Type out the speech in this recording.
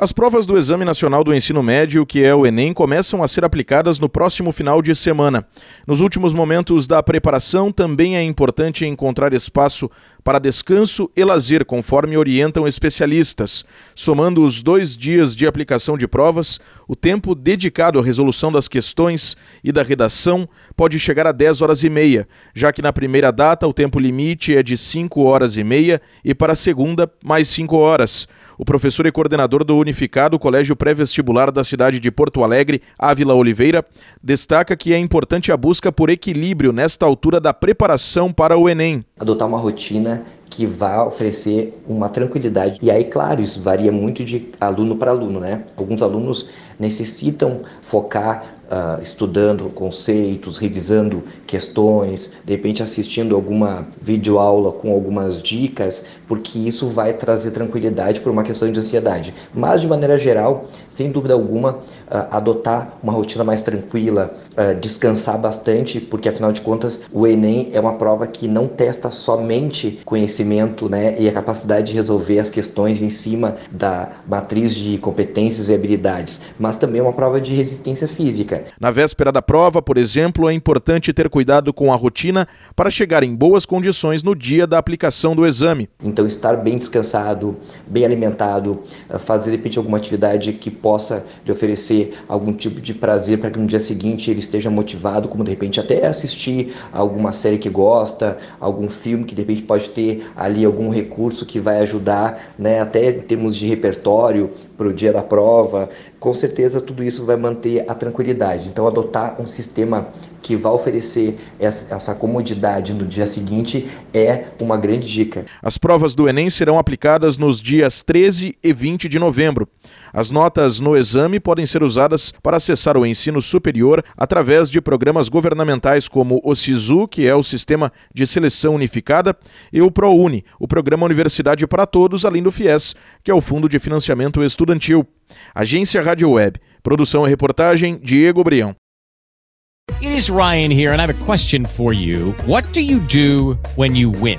As provas do Exame Nacional do Ensino Médio, que é o Enem, começam a ser aplicadas no próximo final de semana. Nos últimos momentos da preparação, também é importante encontrar espaço para descanso e lazer, conforme orientam especialistas. Somando os dois dias de aplicação de provas, o tempo dedicado à resolução das questões e da redação pode chegar a 10 horas e meia, já que na primeira data o tempo limite é de 5 horas e meia e para a segunda, mais 5 horas. O professor e coordenador do Unificado Colégio Pré-Vestibular da cidade de Porto Alegre, Ávila Oliveira, destaca que é importante a busca por equilíbrio nesta altura da preparação para o Enem. Adotar uma rotina que vá oferecer uma tranquilidade. E aí, claro, isso varia muito de aluno para aluno, né? Alguns alunos necessitam focar uh, estudando conceitos, revisando questões, de repente assistindo alguma videoaula com algumas dicas, porque isso vai trazer tranquilidade por uma questão de ansiedade. Mas, de maneira geral, sem dúvida alguma, uh, adotar uma rotina mais tranquila, uh, descansar bastante, porque afinal de contas o Enem é uma prova que não testa somente conhecimento né, e a capacidade de resolver as questões em cima da matriz de competências e habilidades, mas também é uma prova de resistência física. Na véspera da prova, por exemplo, é importante ter cuidado com a rotina para chegar em boas condições no dia da aplicação do exame. Então, estar bem descansado, bem alimentado, eh, fazer de repente alguma atividade que possa lhe oferecer algum tipo de prazer para que no dia seguinte ele esteja motivado, como de repente até assistir alguma série que gosta, algum filme que de repente pode ter ali algum recurso que vai ajudar, né, até em termos de repertório para o dia da prova. Com certeza tudo isso vai manter a tranquilidade então, adotar um sistema que vai oferecer essa comodidade no dia seguinte é uma grande dica. As provas do Enem serão aplicadas nos dias 13 e 20 de novembro. As notas no exame podem ser usadas para acessar o ensino superior através de programas governamentais como o SISU, que é o Sistema de Seleção Unificada, e o ProUni, o Programa Universidade para Todos, além do FIES, que é o Fundo de Financiamento Estudantil. Agência Rádio Web. Produção e reportagem Diego Brião. It is Ryan here and I have a question for you. What do you do when you win?